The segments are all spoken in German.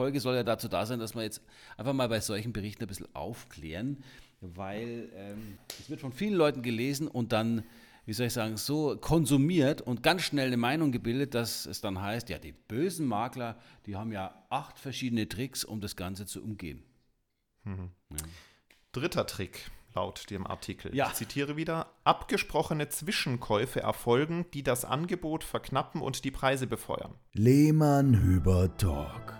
Folge soll ja dazu da sein, dass wir jetzt einfach mal bei solchen Berichten ein bisschen aufklären, weil ähm, es wird von vielen Leuten gelesen und dann, wie soll ich sagen, so konsumiert und ganz schnell eine Meinung gebildet, dass es dann heißt, ja, die bösen Makler, die haben ja acht verschiedene Tricks, um das Ganze zu umgehen. Mhm. Ja. Dritter Trick laut dem Artikel. Ja. Ich zitiere wieder: Abgesprochene Zwischenkäufe erfolgen, die das Angebot verknappen und die Preise befeuern. Lehmann Hüber Talk,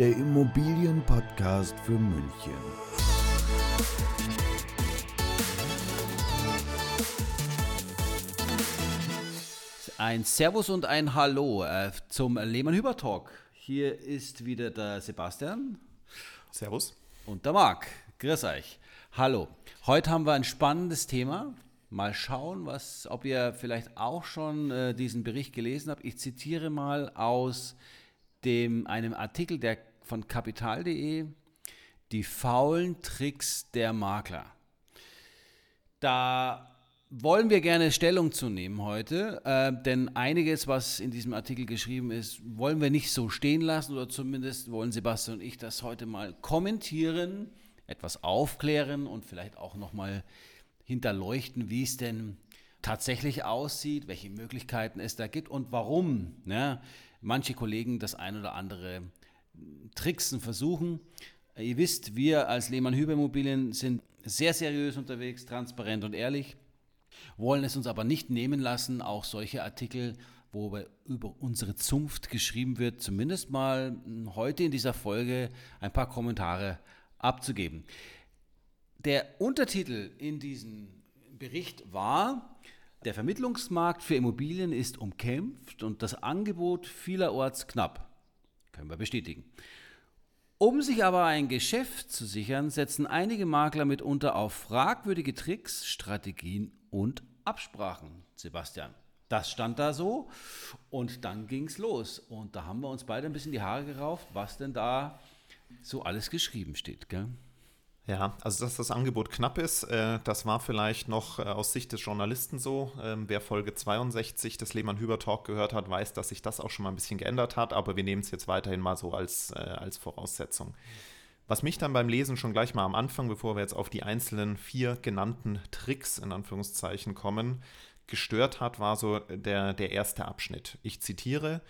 der Immobilienpodcast für München. Ein Servus und ein Hallo äh, zum Lehmann Hüber Talk. Hier ist wieder der Sebastian. Servus. Und der Marc. Grüß euch. Hallo. Heute haben wir ein spannendes Thema. Mal schauen, was, ob ihr vielleicht auch schon äh, diesen Bericht gelesen habt. Ich zitiere mal aus dem, einem Artikel der, von kapital.de, die faulen Tricks der Makler. Da wollen wir gerne Stellung zu nehmen heute, äh, denn einiges, was in diesem Artikel geschrieben ist, wollen wir nicht so stehen lassen oder zumindest wollen Sebastian und ich das heute mal kommentieren, etwas aufklären und vielleicht auch nochmal hinterleuchten, wie es denn tatsächlich aussieht, welche Möglichkeiten es da gibt und warum ne, manche Kollegen das ein oder andere Tricksen versuchen. Ihr wisst, wir als Lehmann Hüber Immobilien sind sehr seriös unterwegs, transparent und ehrlich wollen es uns aber nicht nehmen lassen, auch solche Artikel, wo über unsere Zunft geschrieben wird, zumindest mal heute in dieser Folge ein paar Kommentare abzugeben. Der Untertitel in diesem Bericht war, der Vermittlungsmarkt für Immobilien ist umkämpft und das Angebot vielerorts knapp. Können wir bestätigen. Um sich aber ein Geschäft zu sichern, setzen einige Makler mitunter auf fragwürdige Tricks, Strategien und Absprachen, Sebastian. Das stand da so und dann ging es los. Und da haben wir uns beide ein bisschen die Haare gerauft, was denn da so alles geschrieben steht. Gell? Ja, also dass das Angebot knapp ist, äh, das war vielleicht noch äh, aus Sicht des Journalisten so. Ähm, wer Folge 62 des Lehmann-Hüber-Talk gehört hat, weiß, dass sich das auch schon mal ein bisschen geändert hat, aber wir nehmen es jetzt weiterhin mal so als, äh, als Voraussetzung. Was mich dann beim Lesen schon gleich mal am Anfang, bevor wir jetzt auf die einzelnen vier genannten Tricks in Anführungszeichen kommen, gestört hat, war so der, der erste Abschnitt. Ich zitiere,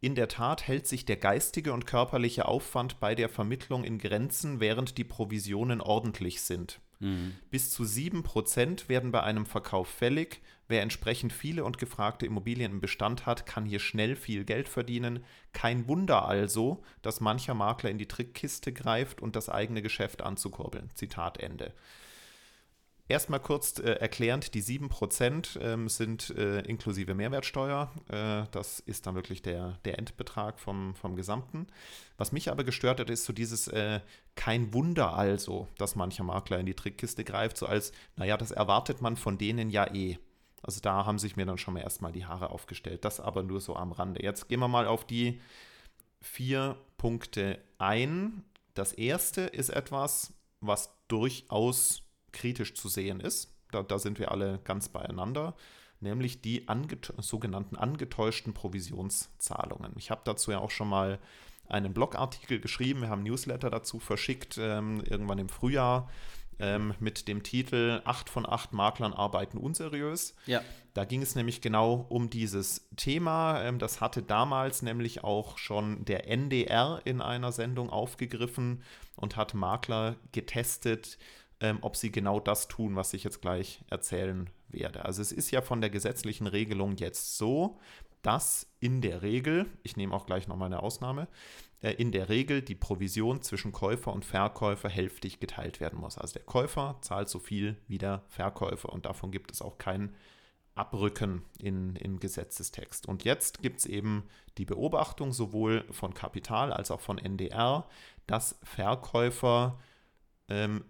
in der Tat hält sich der geistige und körperliche Aufwand bei der Vermittlung in Grenzen, während die Provisionen ordentlich sind. Mhm. Bis zu 7% werden bei einem Verkauf fällig. Wer entsprechend viele und gefragte Immobilien im Bestand hat, kann hier schnell viel Geld verdienen. Kein Wunder also, dass mancher Makler in die Trickkiste greift und das eigene Geschäft anzukurbeln. Zitat Ende. Erstmal kurz äh, erklärend, die 7% ähm, sind äh, inklusive Mehrwertsteuer. Äh, das ist dann wirklich der, der Endbetrag vom, vom Gesamten. Was mich aber gestört hat, ist so dieses äh, kein Wunder also, dass mancher Makler in die Trickkiste greift, so als, naja, das erwartet man von denen ja eh. Also da haben sich mir dann schon mal erstmal die Haare aufgestellt. Das aber nur so am Rande. Jetzt gehen wir mal auf die vier Punkte ein. Das erste ist etwas, was durchaus kritisch zu sehen ist. Da, da sind wir alle ganz beieinander, nämlich die anget sogenannten angetäuschten Provisionszahlungen. Ich habe dazu ja auch schon mal einen Blogartikel geschrieben, wir haben Newsletter dazu verschickt, ähm, irgendwann im Frühjahr ähm, mit dem Titel 8 von 8 Maklern arbeiten unseriös. Ja. Da ging es nämlich genau um dieses Thema. Ähm, das hatte damals nämlich auch schon der NDR in einer Sendung aufgegriffen und hat Makler getestet, ähm, ob sie genau das tun, was ich jetzt gleich erzählen werde. Also es ist ja von der gesetzlichen Regelung jetzt so, dass in der Regel, ich nehme auch gleich nochmal eine Ausnahme, äh, in der Regel die Provision zwischen Käufer und Verkäufer hälftig geteilt werden muss. Also der Käufer zahlt so viel wie der Verkäufer und davon gibt es auch kein Abrücken in, im Gesetzestext. Und jetzt gibt es eben die Beobachtung sowohl von Kapital als auch von NDR, dass Verkäufer ähm,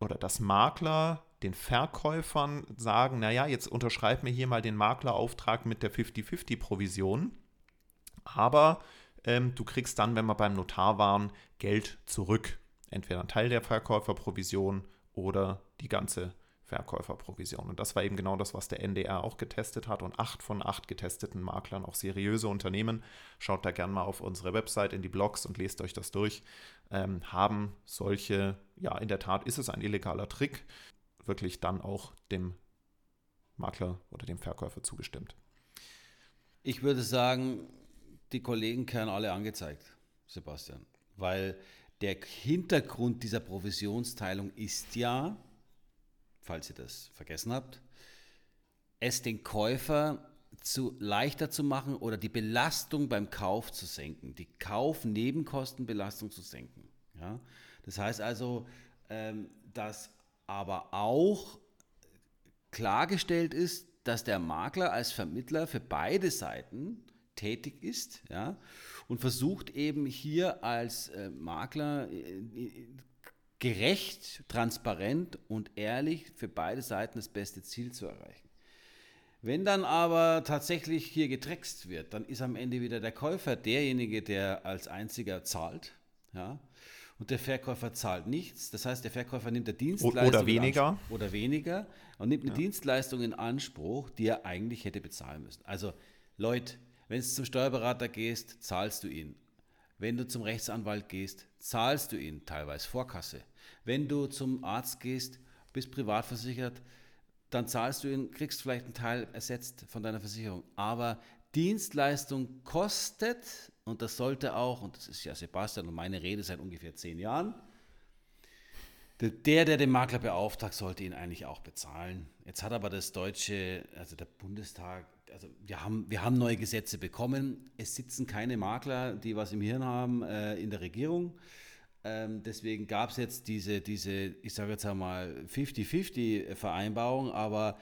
oder dass Makler den Verkäufern sagen, naja, jetzt unterschreib mir hier mal den Maklerauftrag mit der 50-50-Provision, aber ähm, du kriegst dann, wenn wir beim Notar waren, Geld zurück. Entweder ein Teil der Verkäuferprovision oder die ganze Verkäuferprovision. Und das war eben genau das, was der NDR auch getestet hat. Und acht von acht getesteten Maklern, auch seriöse Unternehmen, schaut da gerne mal auf unsere Website in die Blogs und lest euch das durch, ähm, haben solche, ja, in der Tat ist es ein illegaler Trick, wirklich dann auch dem Makler oder dem Verkäufer zugestimmt. Ich würde sagen, die Kollegen kehren alle angezeigt, Sebastian, weil der Hintergrund dieser Provisionsteilung ist ja, falls ihr das vergessen habt, es den Käufer zu leichter zu machen oder die Belastung beim Kauf zu senken, die Kaufnebenkostenbelastung zu senken. Ja? Das heißt also, ähm, dass aber auch klargestellt ist, dass der Makler als Vermittler für beide Seiten tätig ist ja, und versucht eben hier als äh, Makler äh, gerecht, transparent und ehrlich für beide Seiten das beste Ziel zu erreichen. Wenn dann aber tatsächlich hier getrickst wird, dann ist am Ende wieder der Käufer derjenige, der als einziger zahlt. Ja? Und der Verkäufer zahlt nichts. Das heißt, der Verkäufer nimmt eine Dienstleistung oder weniger oder weniger und nimmt eine ja. Dienstleistung in Anspruch, die er eigentlich hätte bezahlen müssen. Also Leute, wenn du zum Steuerberater gehst, zahlst du ihn. Wenn du zum Rechtsanwalt gehst, zahlst du ihn, teilweise Vorkasse. Wenn du zum Arzt gehst, bist privat versichert, dann zahlst du ihn, kriegst vielleicht einen Teil ersetzt von deiner Versicherung. Aber Dienstleistung kostet, und das sollte auch, und das ist ja Sebastian und meine Rede seit ungefähr zehn Jahren, der, der den Makler beauftragt, sollte ihn eigentlich auch bezahlen. Jetzt hat aber das deutsche, also der Bundestag, also wir haben, wir haben neue Gesetze bekommen. Es sitzen keine Makler, die was im Hirn haben, äh, in der Regierung. Ähm, deswegen gab es jetzt diese, diese, ich sage jetzt einmal, 50-50-Vereinbarung. Aber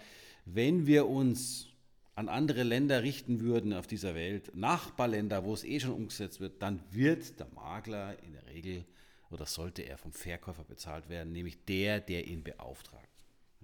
wenn wir uns an andere Länder richten würden auf dieser Welt, Nachbarländer, wo es eh schon umgesetzt wird, dann wird der Makler in der Regel oder sollte er vom Verkäufer bezahlt werden, nämlich der, der ihn beauftragt.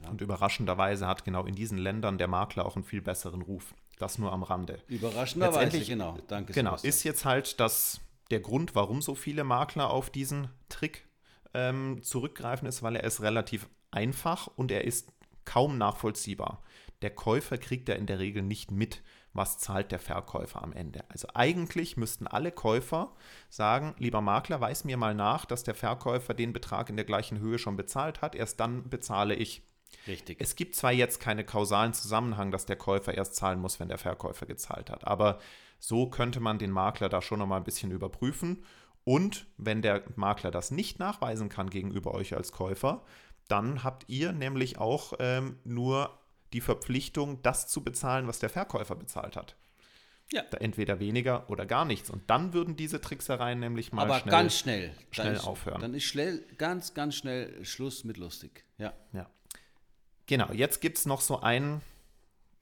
Ja. Und überraschenderweise hat genau in diesen Ländern der Makler auch einen viel besseren Ruf. Das nur am Rande. Überraschenderweise, genau. Danke. Genau, Sebastian. ist jetzt halt das, der Grund, warum so viele Makler auf diesen Trick ähm, zurückgreifen, ist, weil er ist relativ einfach und er ist kaum nachvollziehbar. Der Käufer kriegt ja in der Regel nicht mit, was zahlt der Verkäufer am Ende. Also eigentlich müssten alle Käufer sagen, lieber Makler, weiß mir mal nach, dass der Verkäufer den Betrag in der gleichen Höhe schon bezahlt hat, erst dann bezahle ich. Richtig. Es gibt zwar jetzt keinen kausalen Zusammenhang, dass der Käufer erst zahlen muss, wenn der Verkäufer gezahlt hat, aber so könnte man den Makler da schon noch mal ein bisschen überprüfen. Und wenn der Makler das nicht nachweisen kann gegenüber euch als Käufer, dann habt ihr nämlich auch ähm, nur die Verpflichtung, das zu bezahlen, was der Verkäufer bezahlt hat. Ja. Da entweder weniger oder gar nichts. Und dann würden diese Tricksereien nämlich mal Aber schnell, ganz schnell, schnell ist, aufhören. Dann ist schnell, ganz, ganz schnell Schluss mit lustig. Ja. ja. Genau, jetzt gibt es noch so einen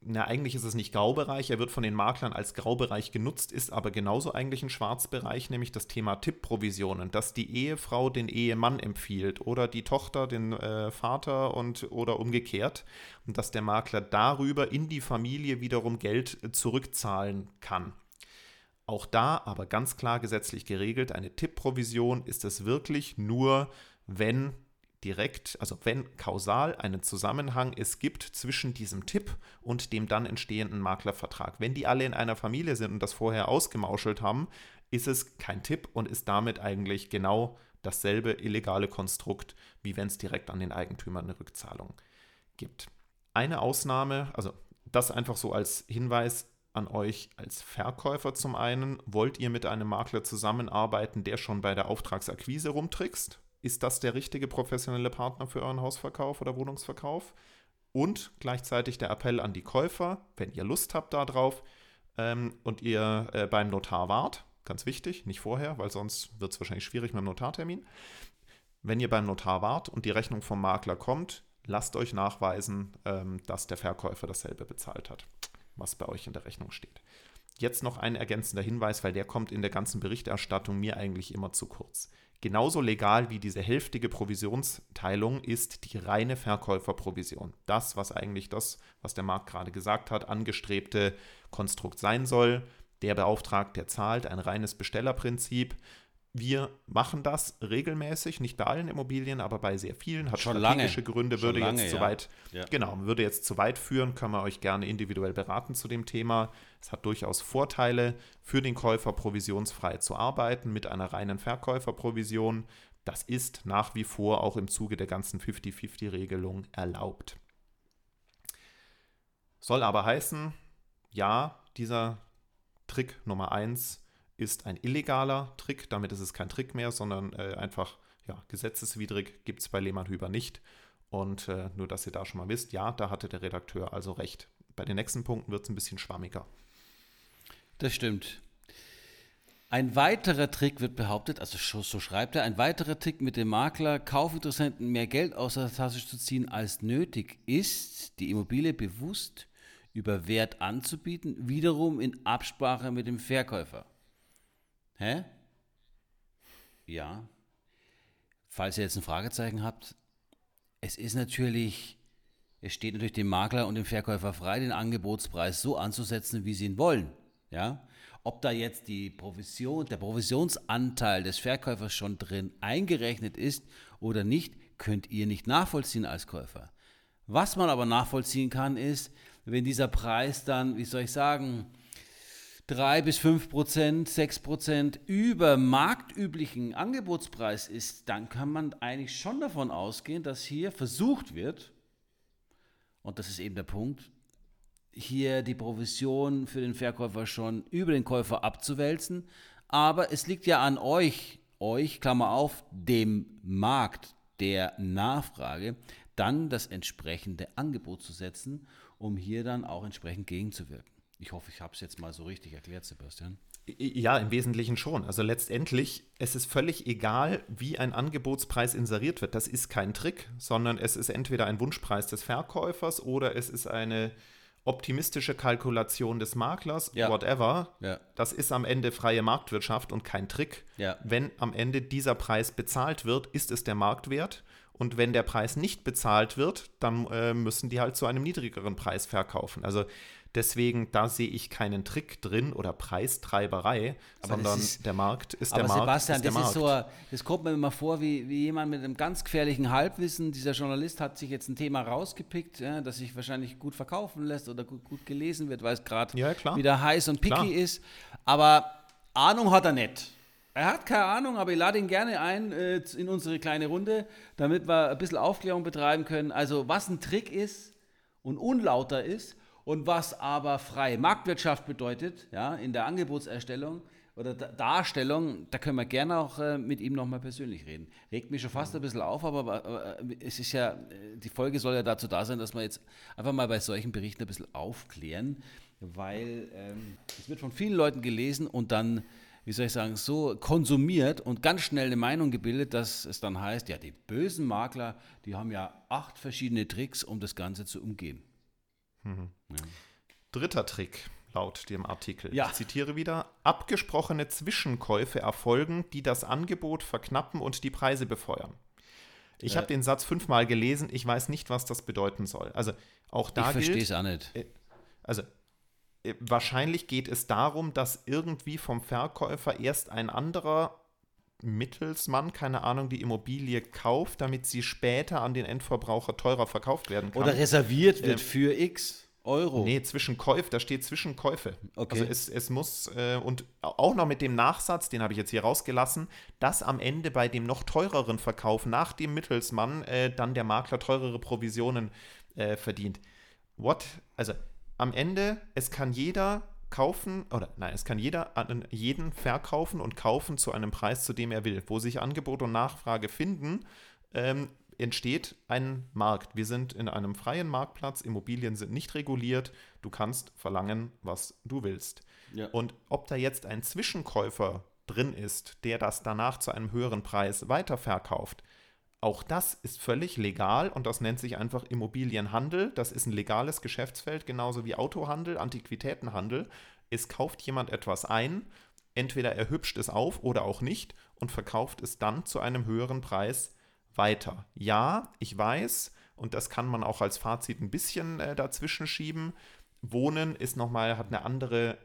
na, eigentlich ist es nicht Graubereich, er wird von den Maklern als Graubereich genutzt, ist aber genauso eigentlich ein Schwarzbereich, nämlich das Thema Tippprovisionen, dass die Ehefrau den Ehemann empfiehlt oder die Tochter den äh, Vater und oder umgekehrt und dass der Makler darüber in die Familie wiederum Geld äh, zurückzahlen kann. Auch da aber ganz klar gesetzlich geregelt, eine Tippprovision ist es wirklich nur, wenn direkt, also wenn kausal einen Zusammenhang es gibt zwischen diesem Tipp und dem dann entstehenden Maklervertrag. Wenn die alle in einer Familie sind und das vorher ausgemauschelt haben, ist es kein Tipp und ist damit eigentlich genau dasselbe illegale Konstrukt, wie wenn es direkt an den Eigentümer eine Rückzahlung gibt. Eine Ausnahme, also das einfach so als Hinweis an euch als Verkäufer zum einen, wollt ihr mit einem Makler zusammenarbeiten, der schon bei der Auftragsakquise rumtrickst? Ist das der richtige professionelle Partner für euren Hausverkauf oder Wohnungsverkauf? Und gleichzeitig der Appell an die Käufer, wenn ihr Lust habt darauf ähm, und ihr äh, beim Notar wart, ganz wichtig, nicht vorher, weil sonst wird es wahrscheinlich schwierig mit dem Notartermin. Wenn ihr beim Notar wart und die Rechnung vom Makler kommt, lasst euch nachweisen, ähm, dass der Verkäufer dasselbe bezahlt hat, was bei euch in der Rechnung steht. Jetzt noch ein ergänzender Hinweis, weil der kommt in der ganzen Berichterstattung mir eigentlich immer zu kurz. Genauso legal wie diese hälftige Provisionsteilung ist die reine Verkäuferprovision. Das, was eigentlich das, was der Markt gerade gesagt hat, angestrebte Konstrukt sein soll. Der beauftragt, der zahlt, ein reines Bestellerprinzip. Wir machen das regelmäßig, nicht bei allen Immobilien, aber bei sehr vielen. Hat Schon strategische lange. Gründe, würde lange, jetzt zu ja. weit, Ja. genau, würde jetzt zu weit führen, können wir euch gerne individuell beraten zu dem Thema. Es hat durchaus Vorteile für den Käufer, provisionsfrei zu arbeiten mit einer reinen Verkäuferprovision. Das ist nach wie vor auch im Zuge der ganzen 50-50-Regelung erlaubt. Soll aber heißen, ja, dieser Trick Nummer 1 ist ein illegaler Trick. Damit ist es kein Trick mehr, sondern äh, einfach ja, gesetzeswidrig gibt es bei Lehmann-Hüber nicht. Und äh, nur, dass ihr da schon mal wisst, ja, da hatte der Redakteur also recht. Bei den nächsten Punkten wird es ein bisschen schwammiger. Das stimmt. Ein weiterer Trick wird behauptet, also so, so schreibt er, ein weiterer Trick mit dem Makler, Kaufinteressenten mehr Geld aus der Tasche zu ziehen als nötig ist, die Immobilie bewusst über Wert anzubieten, wiederum in Absprache mit dem Verkäufer. Hä? Ja. Falls ihr jetzt ein Fragezeichen habt, es ist natürlich, es steht natürlich dem Makler und dem Verkäufer frei, den Angebotspreis so anzusetzen, wie sie ihn wollen. Ja? Ob da jetzt die Provision, der Provisionsanteil des Verkäufers schon drin eingerechnet ist oder nicht, könnt ihr nicht nachvollziehen als Käufer. Was man aber nachvollziehen kann, ist, wenn dieser Preis dann, wie soll ich sagen, 3 bis 5 Prozent, 6 Prozent über marktüblichen Angebotspreis ist, dann kann man eigentlich schon davon ausgehen, dass hier versucht wird, und das ist eben der Punkt, hier die Provision für den Verkäufer schon über den Käufer abzuwälzen. Aber es liegt ja an euch, euch, Klammer auf, dem Markt der Nachfrage, dann das entsprechende Angebot zu setzen, um hier dann auch entsprechend gegenzuwirken. Ich hoffe, ich habe es jetzt mal so richtig erklärt, Sebastian. Ja, im Wesentlichen schon. Also letztendlich, es ist völlig egal, wie ein Angebotspreis inseriert wird. Das ist kein Trick, sondern es ist entweder ein Wunschpreis des Verkäufers oder es ist eine optimistische Kalkulation des Maklers, Ja. whatever. Ja. Das ist am Ende freie Marktwirtschaft und kein Trick. Ja. Wenn am Ende dieser Preis bezahlt wird, ist es der Marktwert. Und wenn der Preis nicht bezahlt wird, dann äh, müssen die halt zu einem niedrigeren Preis verkaufen. Also deswegen, da sehe ich keinen Trick drin oder Preistreiberei, Aber sondern ist- der Markt ist der Markt. Sebastian, ist der das ist Markt. so, das kommt mir immer vor, wie, wie jemand mit einem ganz gefährlichen Halbwissen. Dieser Journalist hat sich jetzt ein Thema rausgepickt, ja, das sich wahrscheinlich gut verkaufen lässt oder gut, gut gelesen wird, weil es gerade Ja, wieder heiß und picky Klar. ist. Aber Ahnung hat er nicht. Er hat keine Ahnung, aber ich lade ihn gerne ein äh, in unsere kleine Runde, damit wir ein bisschen Aufklärung betreiben können. Also was ein Trick ist und unlauter ist und was aber freie Marktwirtschaft bedeutet, ja, in der Angebotserstellung oder Da- Darstellung, da können wir gerne auch äh, mit ihm nochmal persönlich reden. Regt mich schon fast ein bisschen auf, aber, aber äh, es ist ja, äh, die Folge soll ja dazu da sein, dass wir jetzt einfach mal bei solchen Berichten ein bisschen aufklären, weil ähm, es wird von vielen Leuten gelesen und dann, wie soll ich sagen, so konsumiert und ganz schnell eine Meinung gebildet, dass es dann heißt, ja, die bösen Makler, die haben ja acht verschiedene Tricks, um das Ganze zu umgehen. Dritter Trick laut dem Artikel. Ja. Ich zitiere wieder: Abgesprochene Zwischenkäufe erfolgen, die das Angebot verknappen und die Preise befeuern. Ich habe den Satz fünfmal gelesen. Ich weiß nicht, was das bedeuten soll. Also auch da ich verstehe es auch nicht. also äh, wahrscheinlich geht es darum, dass irgendwie vom Verkäufer erst ein anderer Mittelsmann, keine Ahnung, die Immobilie kauft, damit sie später an den Endverbraucher teurer verkauft werden kann. Oder reserviert wird Ähm, für x Euro. Nee, Zwischenkäufe, da steht Zwischenkäufe. Okay. Also es, es muss, äh, und auch noch mit dem Nachsatz, den habe ich jetzt hier rausgelassen, dass am Ende bei dem noch teureren Verkauf nach dem Mittelsmann äh, dann der Makler teurere Provisionen äh, verdient. What? Also am Ende, es kann jeder kaufen, oder nein, es kann jeder an jeden verkaufen und kaufen zu einem Preis, zu dem er will. Wo sich Angebot und Nachfrage finden, ähm, entsteht ein Markt. Wir sind in einem freien Marktplatz, Immobilien sind nicht reguliert, du kannst verlangen, was du willst. Ja. Und ob da jetzt ein Zwischenkäufer drin ist, der das danach zu einem höheren Preis weiterverkauft, auch das ist völlig legal und das nennt sich einfach Immobilienhandel. Das ist ein legales Geschäftsfeld, genauso wie Autohandel, Antiquitätenhandel. Es kauft jemand etwas ein, entweder er hübscht es auf oder auch nicht und verkauft es dann zu einem höheren Preis weiter. Ja, ich weiß, und das kann man auch als Fazit ein bisschen äh, dazwischen schieben. Wohnen ist nochmal, hat eine andere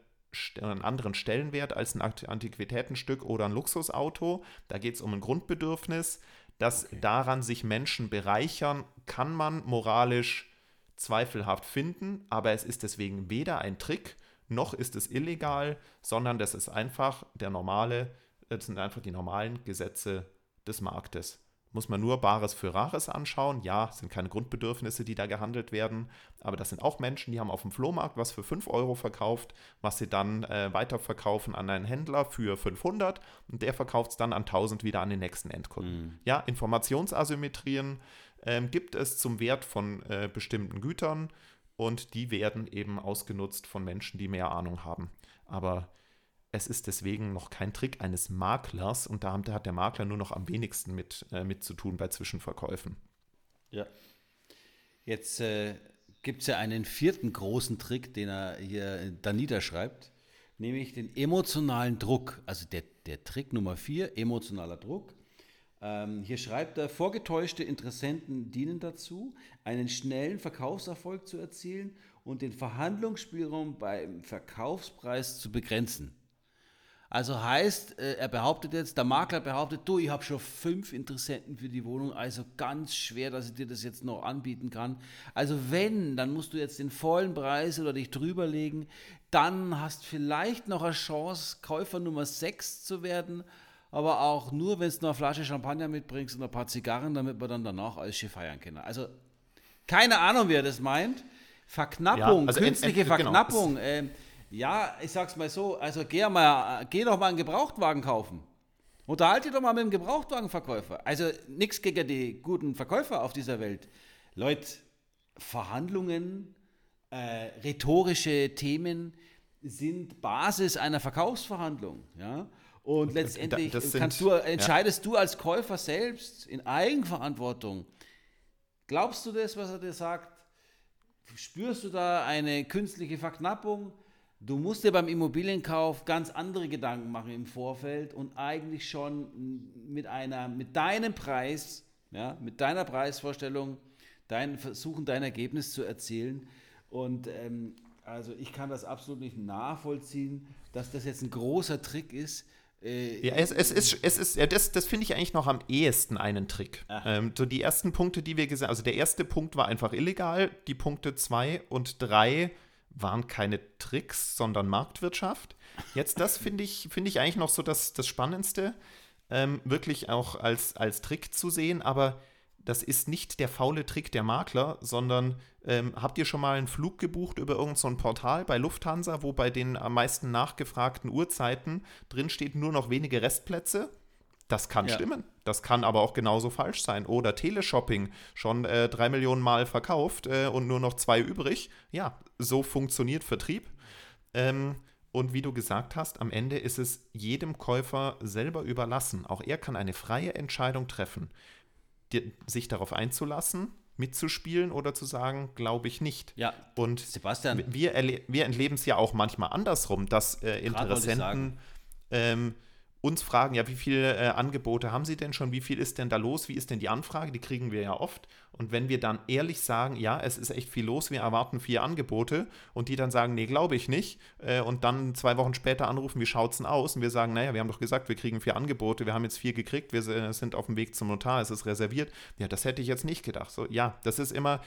einen anderen Stellenwert als ein Antiquitätenstück oder ein Luxusauto. Da geht es um ein Grundbedürfnis. Dass okay. daran sich Menschen bereichern, kann man moralisch zweifelhaft finden, aber es ist deswegen weder ein Trick noch ist es illegal, sondern das ist einfach der normale, das sind einfach die normalen Gesetze des Marktes. Muss man nur Bares für Rares anschauen. Ja, es sind keine Grundbedürfnisse, die da gehandelt werden, aber das sind auch Menschen, die haben auf dem Flohmarkt was für 5 Euro verkauft, was sie dann äh, weiterverkaufen an einen Händler für 500 und der verkauft es dann an 1000 wieder an den nächsten Endkunden. Mhm. Ja, Informationsasymmetrien äh, gibt es zum Wert von äh, bestimmten Gütern und die werden eben ausgenutzt von Menschen, die mehr Ahnung haben. Aber es ist deswegen noch kein Trick eines Maklers und da hat der Makler nur noch am wenigsten mit, äh, mit zu tun bei Zwischenverkäufen. Ja. Jetzt äh, gibt es ja einen vierten großen Trick, den er hier da niederschreibt, nämlich den emotionalen Druck. Also der, der Trick Nummer vier, emotionaler Druck. Ähm, hier schreibt er, vorgetäuschte Interessenten dienen dazu, einen schnellen Verkaufserfolg zu erzielen und den Verhandlungsspielraum beim Verkaufspreis zu begrenzen. Also heißt, äh, er behauptet jetzt, der Makler behauptet, du, ich habe schon fünf Interessenten für die Wohnung, also ganz schwer, dass ich dir das jetzt noch anbieten kann. Also wenn, dann musst du jetzt den vollen Preis oder dich drüber legen, dann hast vielleicht noch eine Chance, Käufer Nummer 6 zu werden aber auch nur, wenn du noch eine Flasche Champagner mitbringst und ein paar Zigarren, damit wir dann danach alles schön feiern können. Also keine Ahnung, wie er das meint. Verknappung, ja, also künstliche genau, Verknappung. Genau. Ähm, ja, ich sag's mal so, also geh, mal, geh doch mal einen Gebrauchtwagen kaufen. Unterhalte dich doch mal mit dem Gebrauchtwagenverkäufer. Also nichts gegen die guten Verkäufer auf dieser Welt. Leute, Verhandlungen, äh, rhetorische Themen sind Basis einer Verkaufsverhandlung. Ja? Und letztendlich kannst sind, du, entscheidest ja. du als Käufer selbst in Eigenverantwortung. Glaubst du das, was er dir sagt? Spürst du da eine künstliche Verknappung? Du musst dir beim Immobilienkauf ganz andere Gedanken machen im Vorfeld und eigentlich schon mit einer, mit deinem Preis, ja, mit deiner Preisvorstellung, dein Versuchen, dein Ergebnis zu erzielen. Und ähm, also ich kann das absolut nicht nachvollziehen, dass das jetzt ein großer Trick ist, äh, ja, es, es ist, es ist, ja, das, das finde ich eigentlich noch am ehesten einen Trick. Ähm, so die ersten Punkte, die wir gesehen haben, also der erste Punkt war einfach illegal, die Punkte zwei und drei waren keine Tricks, sondern Marktwirtschaft. Jetzt das finde ich, finde ich eigentlich noch so das, das Spannendste, ähm, wirklich auch als, als Trick zu sehen, aber das ist nicht der faule Trick der Makler, sondern ähm, habt ihr schon mal einen Flug gebucht über irgendein so Portal bei Lufthansa, wo bei den am meisten nachgefragten Uhrzeiten drinsteht nur noch wenige Restplätze? Das kann ja. stimmen. Das kann aber auch genauso falsch sein. Oder Teleshopping, schon äh, drei Millionen Mal verkauft äh, und nur noch zwei übrig. Ja, so funktioniert Vertrieb. Ähm, und wie du gesagt hast, am Ende ist es jedem Käufer selber überlassen. Auch er kann eine freie Entscheidung treffen sich darauf einzulassen, mitzuspielen oder zu sagen, glaube ich nicht. Ja. Und Sebastian. Wir, wir entleben es ja auch manchmal andersrum, dass äh, Interessenten ähm, uns fragen, ja, wie viele äh, Angebote haben Sie denn schon? Wie viel ist denn da los? Wie ist denn die Anfrage? Die kriegen wir ja oft. Und wenn wir dann ehrlich sagen, ja, es ist echt viel los, wir erwarten vier Angebote und die dann sagen, nee, glaube ich nicht, äh, und dann zwei Wochen später anrufen, wie schaut es denn aus? Und wir sagen, naja, wir haben doch gesagt, wir kriegen vier Angebote, wir haben jetzt vier gekriegt, wir sind auf dem Weg zum Notar, es ist reserviert. Ja, das hätte ich jetzt nicht gedacht. So, ja, das ist immer,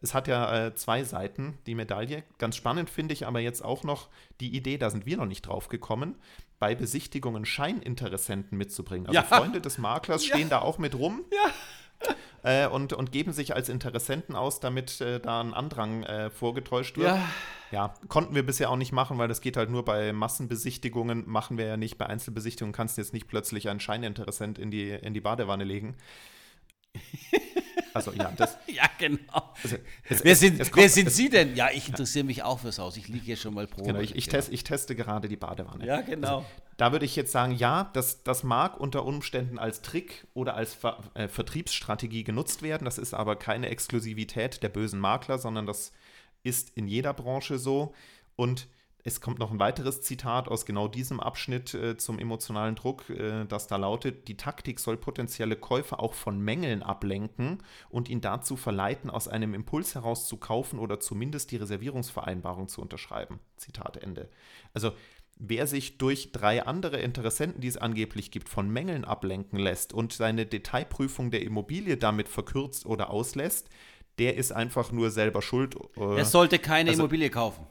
es hat ja äh, zwei Seiten, die Medaille. Ganz spannend finde ich aber jetzt auch noch die Idee, da sind wir noch nicht drauf gekommen, bei Besichtigungen Scheininteressenten mitzubringen. Also ja. Freunde des Maklers stehen ja. da auch mit rum. Ja. Äh, und, und geben sich als Interessenten aus, damit äh, da ein Andrang äh, vorgetäuscht wird. Ja. ja, konnten wir bisher auch nicht machen, weil das geht halt nur bei Massenbesichtigungen, machen wir ja nicht. Bei Einzelbesichtigungen kannst du jetzt nicht plötzlich einen Scheininteressent in die, in die Badewanne legen. Also ja, das. ja, genau. Also, es, wer, sind, es, wer sind Sie denn? Ja, ich interessiere mich auch fürs Haus. Ich liege hier schon mal pro. Genau, ich, ich, genau. test, ich teste gerade die Badewanne. Ja, genau. Also, da würde ich jetzt sagen, ja, das, das mag unter Umständen als Trick oder als Ver, äh, Vertriebsstrategie genutzt werden. Das ist aber keine Exklusivität der bösen Makler, sondern das ist in jeder Branche so. Und es kommt noch ein weiteres Zitat aus genau diesem Abschnitt äh, zum emotionalen Druck, äh, das da lautet, die Taktik soll potenzielle Käufer auch von Mängeln ablenken und ihn dazu verleiten, aus einem Impuls heraus zu kaufen oder zumindest die Reservierungsvereinbarung zu unterschreiben. Zitat Ende. Also wer sich durch drei andere Interessenten, die es angeblich gibt, von Mängeln ablenken lässt und seine Detailprüfung der Immobilie damit verkürzt oder auslässt, der ist einfach nur selber schuld. Äh, er sollte keine also, Immobilie kaufen.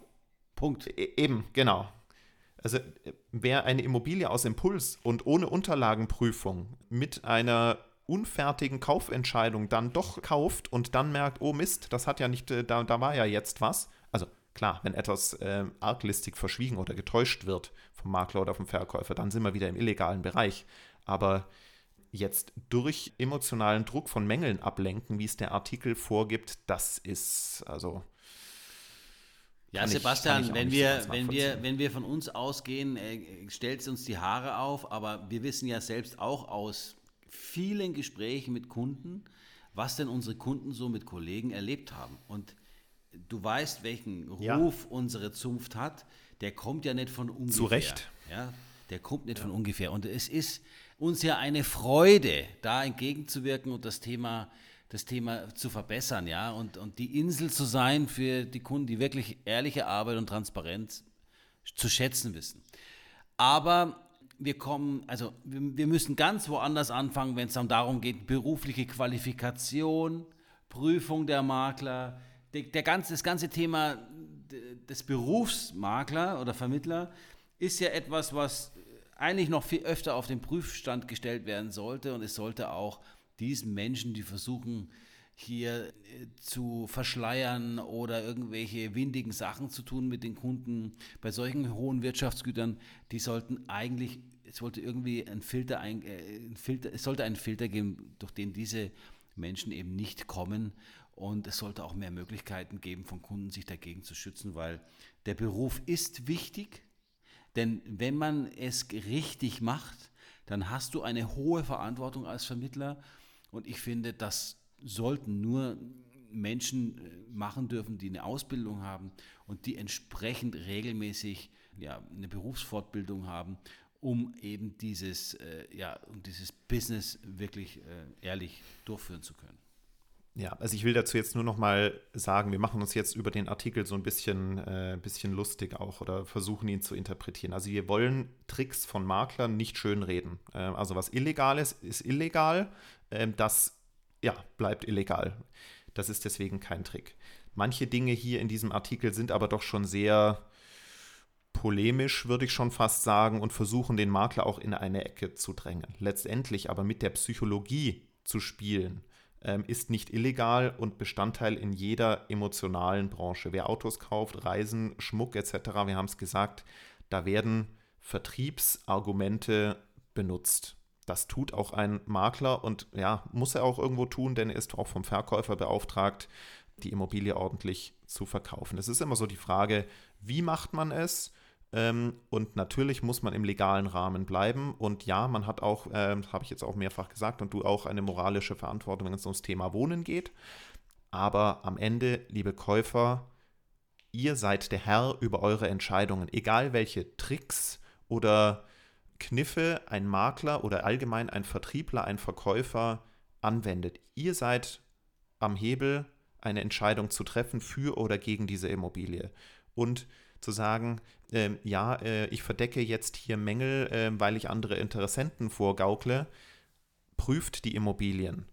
Punkt. E-, eben, genau. Also wer eine Immobilie aus Impuls und ohne Unterlagenprüfung mit einer unfertigen Kaufentscheidung dann doch kauft und dann merkt, oh Mist, das hat ja nicht, äh, da, da war ja jetzt was. Also klar, wenn etwas äh, arglistig verschwiegen oder getäuscht wird vom Makler oder vom Verkäufer, dann sind wir wieder im illegalen Bereich. Aber jetzt durch emotionalen Druck von Mängeln ablenken, wie es der Artikel vorgibt, das ist also ja, kann Sebastian, ich, wenn, wir, so wenn, wir, wenn wir von uns ausgehen, äh, stellt es uns die Haare auf, aber wir wissen ja selbst auch aus vielen Gesprächen mit Kunden, was denn unsere Kunden so mit Kollegen erlebt haben. Und du weißt, welchen Ruf ja. unsere Zunft hat, der kommt ja nicht von ungefähr. Zu Recht. Ja, der kommt nicht ja. von ungefähr. Und es ist uns ja eine Freude, da entgegenzuwirken und das Thema das Thema zu verbessern, ja, und, und die Insel zu sein für die Kunden, die wirklich ehrliche Arbeit und Transparenz zu schätzen wissen. Aber wir kommen, also wir, müssen ganz woanders anfangen, wenn es dann darum geht, berufliche Qualifikation, Prüfung der Makler, der, der ganze, das ganze Thema des Berufsmakler oder Vermittler ist ja etwas, was eigentlich noch viel öfter auf den Prüfstand gestellt werden sollte und es sollte auch diesen Menschen, die versuchen, hier äh, zu verschleiern oder irgendwelche windigen Sachen zu tun mit den Kunden. Bei solchen hohen Wirtschaftsgütern, die sollten eigentlich, es sollte irgendwie ein Filter, ein, äh, ein Filter, es sollte einen Filter geben, durch den diese Menschen eben nicht kommen. Und es sollte auch mehr Möglichkeiten geben, von Kunden sich dagegen zu schützen, weil der Beruf ist wichtig. Denn wenn man es richtig macht, dann hast du eine hohe Verantwortung als Vermittler und ich finde, das sollten nur Menschen äh, machen dürfen, die eine Ausbildung haben und die entsprechend regelmäßig ja, eine Berufsfortbildung haben, um eben dieses, äh, ja, um dieses Business wirklich äh, ehrlich durchführen zu können. Ja, also ich will dazu jetzt nur noch mal sagen, wir machen uns jetzt über den Artikel so ein bisschen, äh, bisschen lustig auch oder versuchen ihn zu interpretieren. Also wir wollen Tricks von Maklern nicht schönreden. Äh, also was illegal ist, ist illegal. Ähm, das ja, bleibt illegal. Das ist deswegen kein Trick. Manche Dinge hier in diesem Artikel sind aber doch schon sehr polemisch, würde ich schon fast sagen, und versuchen den Makler auch in eine Ecke zu drängen. Letztendlich aber mit der Psychologie zu spielen, ähm, ist nicht illegal und Bestandteil in jeder emotionalen Branche. Wer Autos kauft, Reisen, Schmuck etc., wir haben es gesagt, da werden Vertriebsargumente benutzt. Das tut auch ein Makler und ja, muss er auch irgendwo tun, denn er ist auch vom Verkäufer beauftragt, die Immobilie ordentlich zu verkaufen. Es ist immer so die Frage, wie macht man es? Ähm, und natürlich muss man im legalen Rahmen bleiben. Und ja, man hat auch, äh, habe ich jetzt auch mehrfach gesagt, und du auch eine moralische Verantwortung, wenn es ums Thema Wohnen geht. Aber am Ende, liebe Käufer, ihr seid der Herr über eure Entscheidungen, egal welche Tricks oder Kniffe ein Makler oder allgemein ein Vertriebler, ein Verkäufer anwendet. Ihr seid am Hebel, eine Entscheidung zu treffen für oder gegen diese Immobilie. Und zu sagen, äh, ja, äh, ich verdecke jetzt hier Mängel, äh, weil ich andere Interessenten vorgaukle, prüft die Immobilien.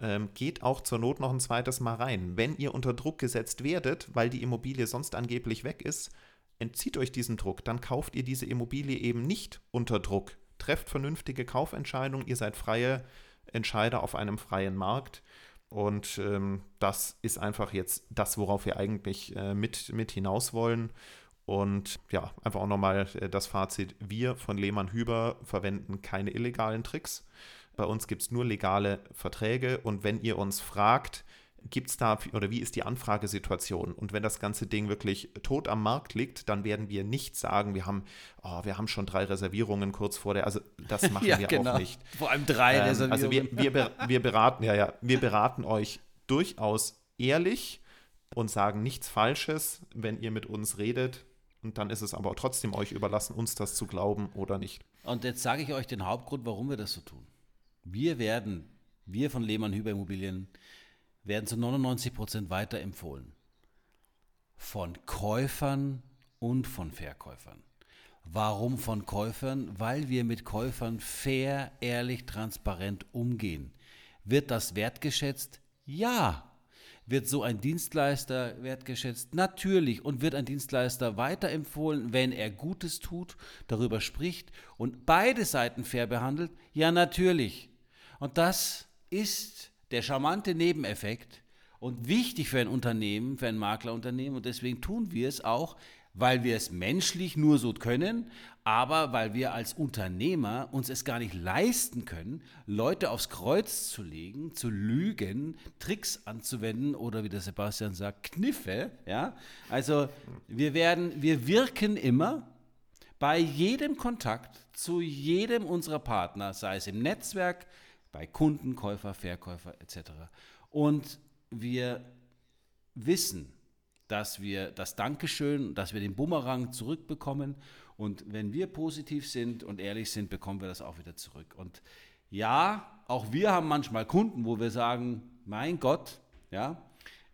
Ähm, geht auch zur Not noch ein zweites Mal rein. Wenn ihr unter Druck gesetzt werdet, weil die Immobilie sonst angeblich weg ist, entzieht euch diesen Druck, dann kauft ihr diese Immobilie eben nicht unter Druck. Trefft vernünftige Kaufentscheidungen, ihr seid freie Entscheider auf einem freien Markt. Und ähm, das ist einfach jetzt das, worauf wir eigentlich äh, mit, mit hinaus wollen. Und ja, einfach auch nochmal äh, das Fazit. Wir von Lehmann Hüber verwenden keine illegalen Tricks. Bei uns gibt es nur legale Verträge. Und wenn ihr uns fragt, gibt es da oder wie ist die Anfragesituation? Und wenn das ganze Ding wirklich tot am Markt liegt, dann werden wir nicht sagen, wir haben, oh, wir haben schon drei Reservierungen kurz vor der, also das machen ja, wir genau. auch nicht. Vor allem drei ähm, Reservierungen. Also wir, wir, wir beraten, ja, ja, wir beraten euch durchaus ehrlich und sagen nichts Falsches, wenn ihr mit uns redet. Und dann ist es aber trotzdem euch überlassen, uns das zu glauben oder nicht. Und jetzt sage ich euch den Hauptgrund, warum wir das so tun. Wir werden, wir von Lehmann Hüber Immobilien, werden zu 99 Prozent weiterempfohlen. Von Käufern und von Verkäufern. Warum von Käufern? Weil wir mit Käufern fair, ehrlich, transparent umgehen. Wird das wertgeschätzt? Ja. Wird so ein Dienstleister wertgeschätzt? Natürlich. Und wird ein Dienstleister weiterempfohlen, wenn er Gutes tut, darüber spricht und beide Seiten fair behandelt? Ja, natürlich. Und das ist der charmante Nebeneffekt und wichtig für ein Unternehmen, für ein Maklerunternehmen. Und deswegen tun wir es auch weil wir es menschlich nur so können, aber weil wir als Unternehmer uns es gar nicht leisten können, Leute aufs Kreuz zu legen, zu lügen, Tricks anzuwenden oder wie der Sebastian sagt, Kniffe. Ja? Also wir werden, wir wirken immer bei jedem Kontakt zu jedem unserer Partner, sei es im Netzwerk, bei Kunden, Käufer, Verkäufer etc. Und wir wissen, dass wir das Dankeschön, dass wir den Bumerang zurückbekommen. Und wenn wir positiv sind und ehrlich sind, bekommen wir das auch wieder zurück. Und ja, auch wir haben manchmal Kunden, wo wir sagen, mein Gott, ja,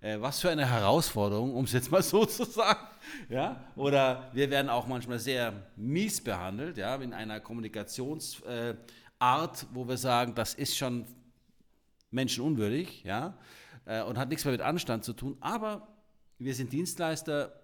äh, was für eine Herausforderung, um es jetzt mal so zu sagen. Ja? Oder wir werden auch manchmal sehr mies behandelt, ja, in einer Kommunikationsart, äh, wo wir sagen, das ist schon menschenunwürdig, ja, äh, und hat nichts mehr mit Anstand zu tun. Aber wir sind Dienstleister.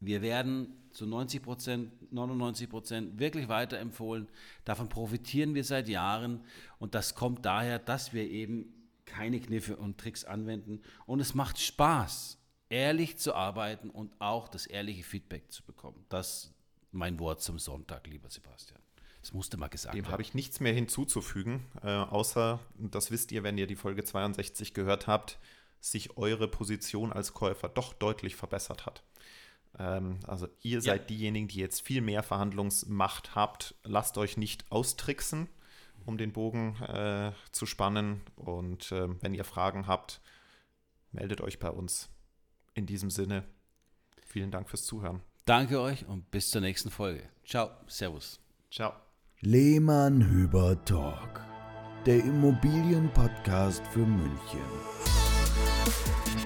Wir werden zu 90 Prozent, 99 Prozent wirklich weiterempfohlen. Davon profitieren wir seit Jahren. Und das kommt daher, dass wir eben keine Kniffe und Tricks anwenden. Und es macht Spaß, ehrlich zu arbeiten und auch das ehrliche Feedback zu bekommen. Das ist mein Wort zum Sonntag, lieber Sebastian. Das musste mal gesagt Dem werden. Dem habe ich nichts mehr hinzuzufügen, äh, außer, das wisst ihr, wenn ihr die Folge 62 gehört habt, sich eure Position als Käufer doch deutlich verbessert hat. Ähm, also ihr seid ja. diejenigen, die jetzt viel mehr Verhandlungsmacht habt. Lasst euch nicht austricksen, um den Bogen äh, zu spannen. Und äh, wenn ihr Fragen habt, meldet euch bei uns. In diesem Sinne, vielen Dank fürs Zuhören. Danke euch und bis zur nächsten Folge. Ciao, Servus. Ciao. Lehmann Hüber Talk, der Immobilienpodcast für München. Thank you.